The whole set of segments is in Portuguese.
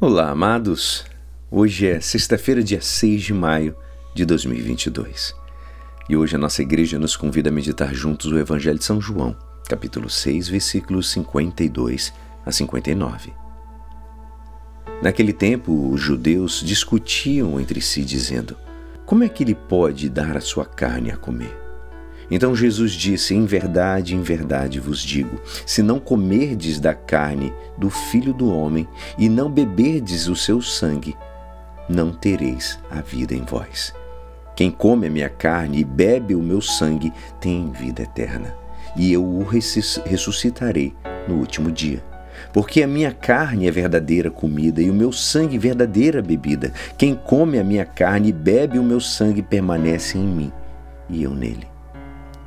Olá, amados. Hoje é sexta-feira, dia 6 de maio de 2022. E hoje a nossa igreja nos convida a meditar juntos o Evangelho de São João, capítulo 6, versículos 52 a 59. Naquele tempo, os judeus discutiam entre si, dizendo: Como é que ele pode dar a sua carne a comer? Então Jesus disse: Em verdade, em verdade vos digo: se não comerdes da carne do filho do homem e não beberdes o seu sangue, não tereis a vida em vós. Quem come a minha carne e bebe o meu sangue tem vida eterna, e eu o ressuscitarei no último dia. Porque a minha carne é verdadeira comida e o meu sangue verdadeira bebida. Quem come a minha carne e bebe o meu sangue permanece em mim, e eu nele.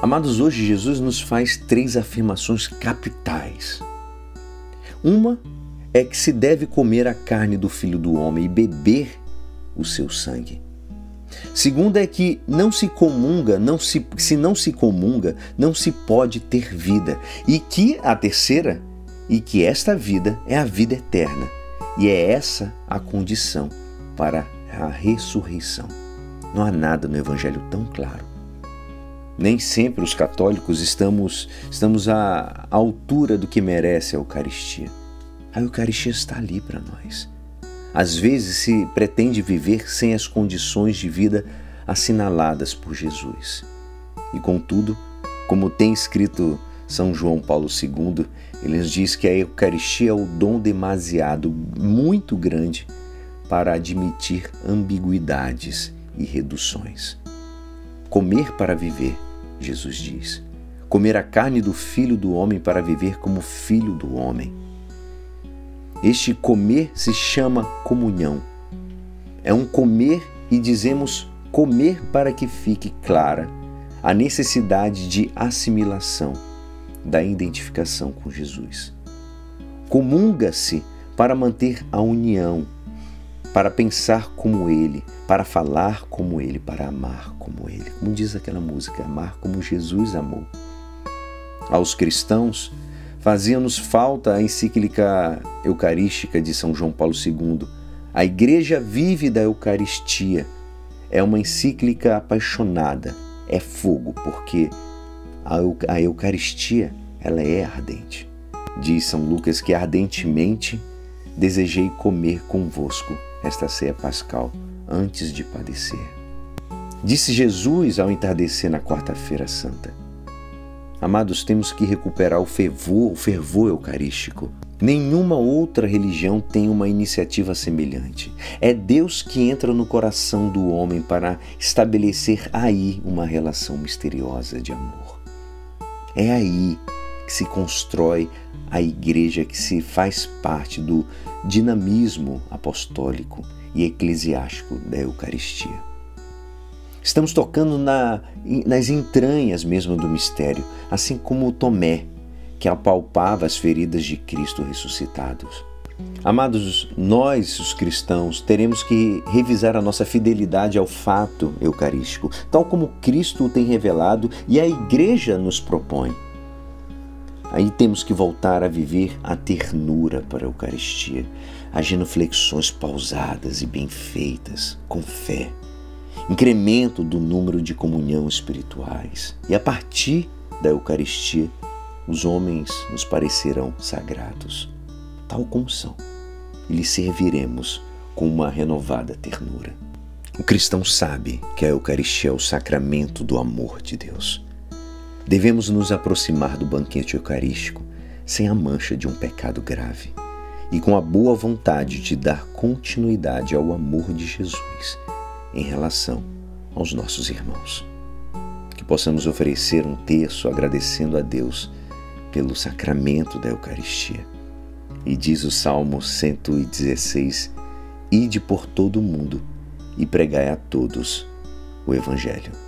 Amados, hoje Jesus nos faz três afirmações capitais. Uma é que se deve comer a carne do Filho do Homem e beber o seu sangue. Segunda é que não se comunga, não se, se não se comunga, não se pode ter vida. E que a terceira, e que esta vida é a vida eterna. E é essa a condição para a ressurreição. Não há nada no Evangelho tão claro. Nem sempre os católicos estamos, estamos à altura do que merece a Eucaristia. A Eucaristia está ali para nós. Às vezes se pretende viver sem as condições de vida assinaladas por Jesus. E contudo, como tem escrito São João Paulo II, ele nos diz que a Eucaristia é o dom demasiado, muito grande, para admitir ambiguidades e reduções. Comer para viver Jesus diz. Comer a carne do filho do homem para viver como filho do homem. Este comer se chama comunhão. É um comer e dizemos comer para que fique clara a necessidade de assimilação, da identificação com Jesus. Comunga-se para manter a união, para pensar como Ele, para falar como Ele, para amar como Ele. Como diz aquela música, amar como Jesus amou. Aos cristãos, fazia-nos falta a encíclica eucarística de São João Paulo II. A Igreja vive da Eucaristia. É uma encíclica apaixonada, é fogo, porque a Eucaristia ela é ardente. Diz São Lucas que ardentemente desejei comer convosco esta ceia pascal antes de padecer. Disse Jesus ao entardecer na quarta-feira santa. Amados, temos que recuperar o fervor, o fervor eucarístico. Nenhuma outra religião tem uma iniciativa semelhante. É Deus que entra no coração do homem para estabelecer aí uma relação misteriosa de amor. É aí que se constrói a igreja que se faz parte do dinamismo apostólico e eclesiástico da Eucaristia. Estamos tocando na, nas entranhas mesmo do mistério, assim como Tomé, que apalpava as feridas de Cristo ressuscitados. Amados, nós, os cristãos, teremos que revisar a nossa fidelidade ao fato eucarístico, tal como Cristo o tem revelado e a Igreja nos propõe. Aí temos que voltar a viver a ternura para a Eucaristia, as genuflexões pausadas e bem feitas, com fé, incremento do número de comunhão espirituais. E a partir da Eucaristia, os homens nos parecerão sagrados, tal como são, e lhes serviremos com uma renovada ternura. O cristão sabe que a Eucaristia é o sacramento do amor de Deus Devemos nos aproximar do banquete eucarístico sem a mancha de um pecado grave e com a boa vontade de dar continuidade ao amor de Jesus em relação aos nossos irmãos. Que possamos oferecer um terço agradecendo a Deus pelo sacramento da Eucaristia. E diz o Salmo 116 ide por todo o mundo e pregai a todos o Evangelho.